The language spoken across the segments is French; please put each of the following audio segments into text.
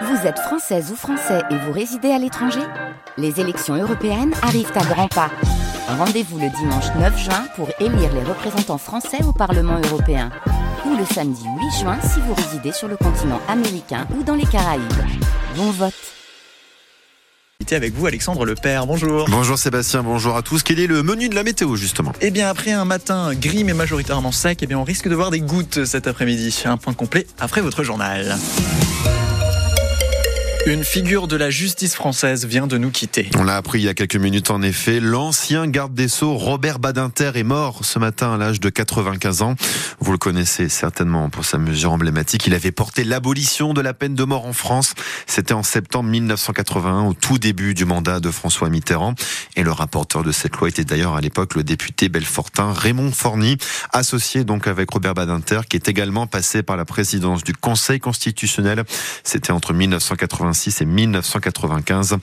Vous êtes française ou français et vous résidez à l'étranger Les élections européennes arrivent à grands pas. Rendez-vous le dimanche 9 juin pour élire les représentants français au Parlement européen. Ou le samedi 8 juin si vous résidez sur le continent américain ou dans les Caraïbes. Bon vote avec vous Alexandre Lepère, bonjour. Bonjour Sébastien, bonjour à tous. Quel est le menu de la météo justement? Eh bien après un matin gris mais majoritairement sec, eh bien on risque de voir des gouttes cet après-midi. Un point complet après votre journal. Une figure de la justice française vient de nous quitter. On l'a appris il y a quelques minutes en effet. L'ancien garde des Sceaux, Robert Badinter, est mort ce matin à l'âge de 95 ans. Vous le connaissez certainement pour sa mesure emblématique. Il avait porté l'abolition de la peine de mort en France. C'était en septembre 1981, au tout début du mandat de François Mitterrand. Et le rapporteur de cette loi était d'ailleurs à l'époque le député belfortin Raymond Forny, associé donc avec Robert Badinter, qui est également passé par la présidence du Conseil constitutionnel. C'était entre 1980 et 1995.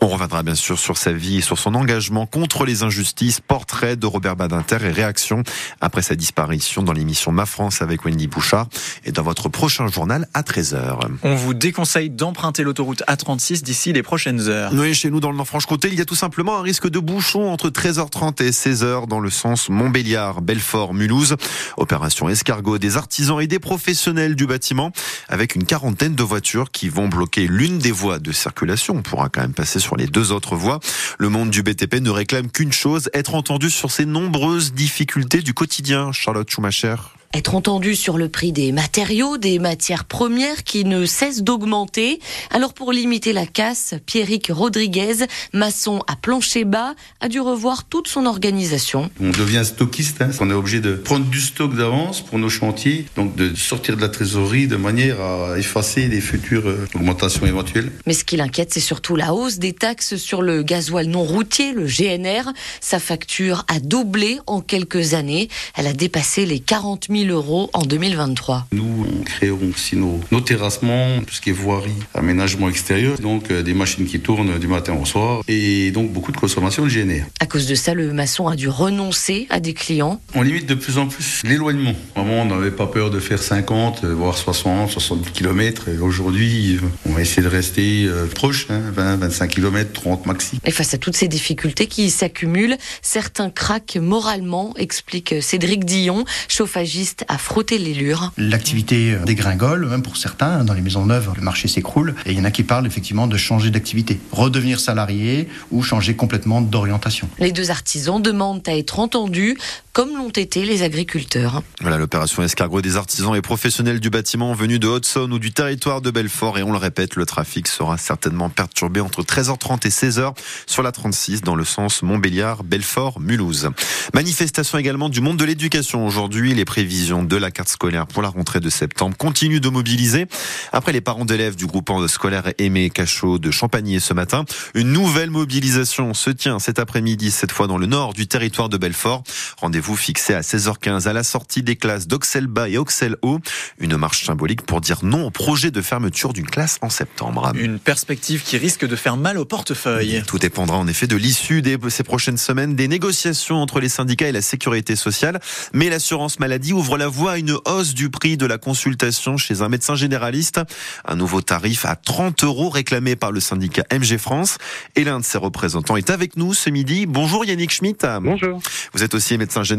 On reviendra bien sûr sur sa vie et sur son engagement contre les injustices, portrait de Robert Badinter et réaction après sa disparition dans l'émission Ma France avec Wendy Bouchard et dans votre prochain journal à 13h. On vous déconseille d'emprunter l'autoroute A36 d'ici les prochaines heures. Oui, chez nous dans le Nord-Franche-Comté, il y a tout simplement un risque de bouchon entre 13h30 et 16h dans le sens Montbéliard, Belfort, Mulhouse. Opération escargot des artisans et des professionnels du bâtiment avec une quarantaine de voitures qui vont bloquer l'une des voies de circulation. On pourra quand même passer sur les deux autres voies. Le monde du BTP ne réclame qu'une chose, être entendu sur ces nombreuses difficultés du quotidien. Charlotte Schumacher être entendu sur le prix des matériaux, des matières premières qui ne cessent d'augmenter. Alors pour limiter la casse, Pierrick Rodriguez, maçon à plancher bas, a dû revoir toute son organisation. On devient stockiste, hein. on est obligé de prendre du stock d'avance pour nos chantiers, donc de sortir de la trésorerie de manière à effacer les futures euh, augmentations éventuelles. Mais ce qui l'inquiète, c'est surtout la hausse des taxes sur le gasoil non routier, le GNR. Sa facture a doublé en quelques années. Elle a dépassé les 40 000 euros en 2023. Nous, on créons aussi nos, terrassements, tout ce qui est voirie, aménagement extérieur, donc euh, des machines qui tournent du matin au soir et donc beaucoup de consommation de GNR. À cause de ça, le maçon a dû renoncer à des clients. On limite de plus en plus l'éloignement. Avant, on n'avait pas peur de faire 50, euh, voire 60, 70 km. Aujourd'hui, on va essayer de rester euh, proche, 20, 25 km, 30 maxi. Et face à toutes ces difficultés qui s'accumulent, certains craquent moralement, explique Cédric Dillon, chauffagiste à frotter les lures. L'activité euh, dégringole, même pour certains, dans les maisons neuves, le marché s'écroule. Et il y en a qui parlent effectivement de changer d'activité, redevenir salarié ou changer complètement d'orientation. Les deux artisans demandent à être entendus, comme l'ont été les agriculteurs. Voilà l'opération escargot des artisans et professionnels du bâtiment venus de Haute-Saône ou du territoire de Belfort. Et on le répète, le trafic sera certainement perturbé entre 13h30 et 16h sur la 36 dans le sens Montbéliard, Belfort, Mulhouse. Manifestation également du monde de l'éducation aujourd'hui. Les prévisions de la carte scolaire pour la rentrée de septembre continue de mobiliser. Après les parents d'élèves du groupement scolaire Aimé Cachot de Champagny ce matin, une nouvelle mobilisation se tient cet après-midi, cette fois dans le nord du territoire de Belfort. Rendez-vous fixé à 16h15 à la sortie des classes d'Oxel Bas et Oxel Haut. Une marche symbolique pour dire non au projet de fermeture d'une classe en septembre. Une perspective qui risque de faire mal au portefeuille. Tout dépendra en effet de l'issue de ces prochaines semaines des négociations entre les syndicats et la sécurité sociale. Mais l'assurance maladie ouvre la voie à une hausse du prix de la consultation chez un médecin généraliste. Un nouveau tarif à 30 euros réclamé par le syndicat MG France. Et l'un de ses représentants est avec nous ce midi. Bonjour Yannick Schmitt. Bonjour. Vous êtes aussi médecin généraliste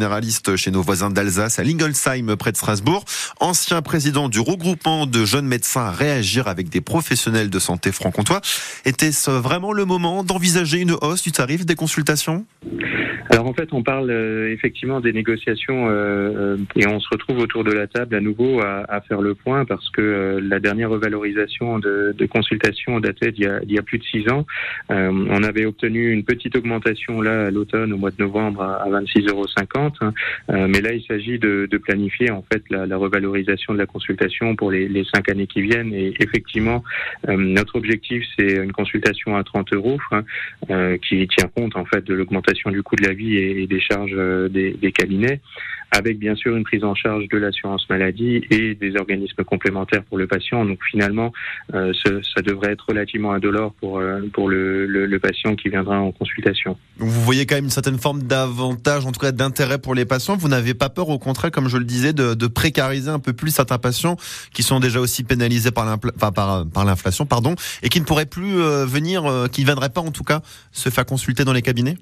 chez nos voisins d'Alsace à Lingolsheim près de Strasbourg. Ancien président du regroupement de jeunes médecins à réagir avec des professionnels de santé franc-comtois. Était-ce vraiment le moment d'envisager une hausse du tarif des consultations? Alors en fait, on parle euh, effectivement des négociations euh, euh, et on se retrouve autour de la table à nouveau à, faire le point parce que la dernière revalorisation de, de consultation datait d'il y, a, il y a plus de six ans. on avait obtenu une petite augmentation là à l'automne au mois de novembre à, à 26,50 euros. Hein. mais là, il s'agit de, planifier en fait la, revalorisation de la consultation pour les, les, cinq années qui viennent. Et effectivement, notre objectif, c'est une consultation à 30 euros hein, qui tient compte en fait de l'augmentation du coût de la vie et, des charges euh, des, cabinets avec bien sûr une prise en charge de l'assurance maladie et des organismes complémentaires pour le patient. Donc finalement, euh, ça devrait être relativement indolore pour, euh, pour le, le, patient qui viendra en consultation. Vous voyez quand même une certaine forme d'avantage, en tout cas d'intérêt pour les patients. Vous n'avez pas peur, au contraire, comme je le disais, de, de précariser un peu plus certains patients qui sont déjà aussi pénalisés par l'inflation, pardon, et qui ne pourraient plus venir, qui ne viendraient pas en tout cas se faire consulter dans les cabinets?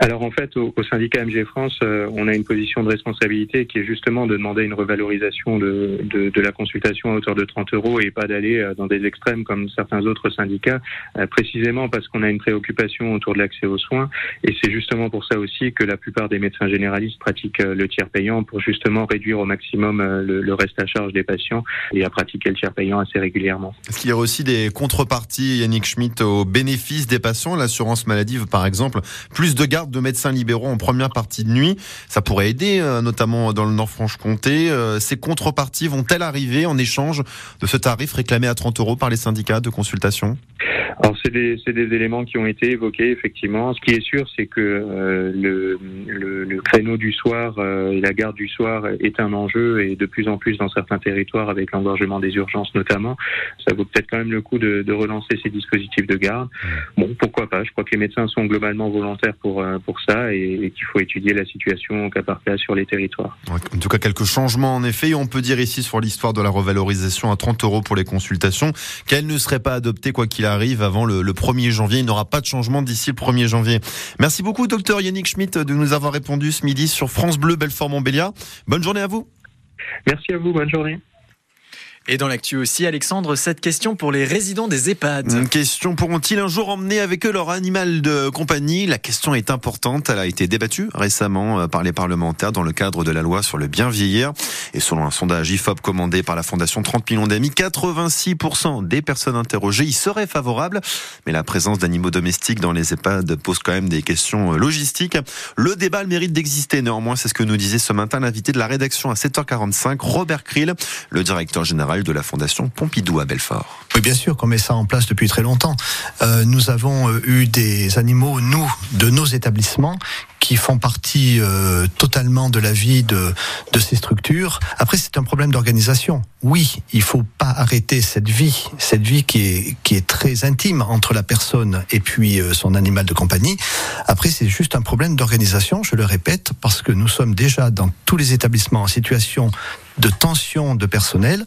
Alors en fait, au, syndicat MG France, euh, on a une position de responsabilité qui est justement de demander une revalorisation de, de, de la consultation à hauteur de 30 euros et pas d'aller euh, dans des extrêmes comme certains autres syndicats, euh, précisément parce qu'on a une préoccupation autour de l'accès aux soins. Et c'est justement pour ça aussi que la plupart des médecins généralistes pratiquent le tiers payant pour justement réduire au maximum le, le, reste à charge des patients et à pratiquer le tiers payant assez régulièrement. Est-ce qu'il y a aussi des contreparties, Yannick Schmitt, au bénéfice des patients? L'assurance maladie, par exemple, plus de gardes de médecins libéraux en première partie de nuit. Ça pourrait aider, euh, notamment dans le Nord-Franche-Comté. Euh, ces contreparties vont-elles arriver en échange de ce tarif réclamé à 30 euros par les syndicats de consultation? Alors c'est des, des, éléments qui ont été évoqués effectivement. Ce qui est sûr, c'est que euh, le, le, le, créneau du soir euh, et la garde du soir est un enjeu et de plus en plus dans certains territoires avec l'engorgement des urgences notamment. Ça vaut peut-être quand même le coup de, de, relancer ces dispositifs de garde. Bon, pourquoi pas? Je crois que les médecins sont globalement volontaires pour euh, pour ça et, et qu'il faut étudier la situation au cas par cas sur les territoires. En tout cas, quelques changements en effet. Et on peut dire ici sur l'histoire de la revalorisation à 30 euros pour les consultations qu'elle ne serait pas adoptée quoi qu'il arrive avant le, 1er janvier. Il n'y aura pas de changement d'ici le 1er janvier. Merci beaucoup, docteur Yannick Schmitt, de nous avoir répondu ce midi sur France Bleu, Belfort-Montbéliard. Bonne journée à vous. Merci à vous, bonne journée. Et dans l'actu aussi, Alexandre, cette question pour les résidents des EHPAD. Une question, pourront-ils un jour emmener avec eux leur animal de compagnie? La question est importante. Elle a été débattue récemment euh, par les parlementaires dans le cadre de la loi sur le bien vieillir. Et selon un sondage IFOP commandé par la Fondation 30 millions d'amis, 86% des personnes interrogées y seraient favorables. Mais la présence d'animaux domestiques dans les EHPAD pose quand même des questions euh, logistiques. Le débat le mérite d'exister néanmoins, c'est ce que nous disait ce matin l'invité de la rédaction à 7h45, Robert Krill, le directeur général de la Fondation Pompidou à Belfort. Oui, bien sûr qu'on met ça en place depuis très longtemps. Euh, nous avons euh, eu des animaux, nous, de nos établissements, qui font partie euh, totalement de la vie de, de ces structures. Après, c'est un problème d'organisation. Oui, il faut pas arrêter cette vie, cette vie qui est, qui est très intime entre la personne et puis son animal de compagnie. Après, c'est juste un problème d'organisation, je le répète, parce que nous sommes déjà dans tous les établissements en situation de tension de personnel.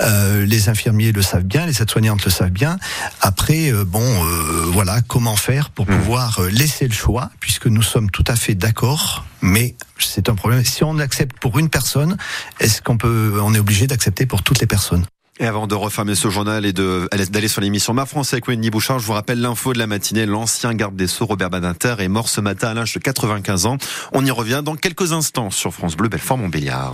Euh, les infirmiers le savent bien, les aides-soignantes le savent bien. Après, euh, bon, euh, voilà, comment faire pour mmh. pouvoir laisser le choix, puisque nous sommes tout à fait d'accord, mais c'est un problème. Si on accepte pour une personne, est-ce qu'on peut, on est obligé d'accepter pour toutes les personnes? Et avant de refermer ce journal et d'aller sur l'émission Ma France avec Wendy Bouchard, je vous rappelle l'info de la matinée. L'ancien garde des Sceaux, Robert Badinter, est mort ce matin à l'âge de 95 ans. On y revient dans quelques instants sur France Bleu, Belfort-Montbéliard.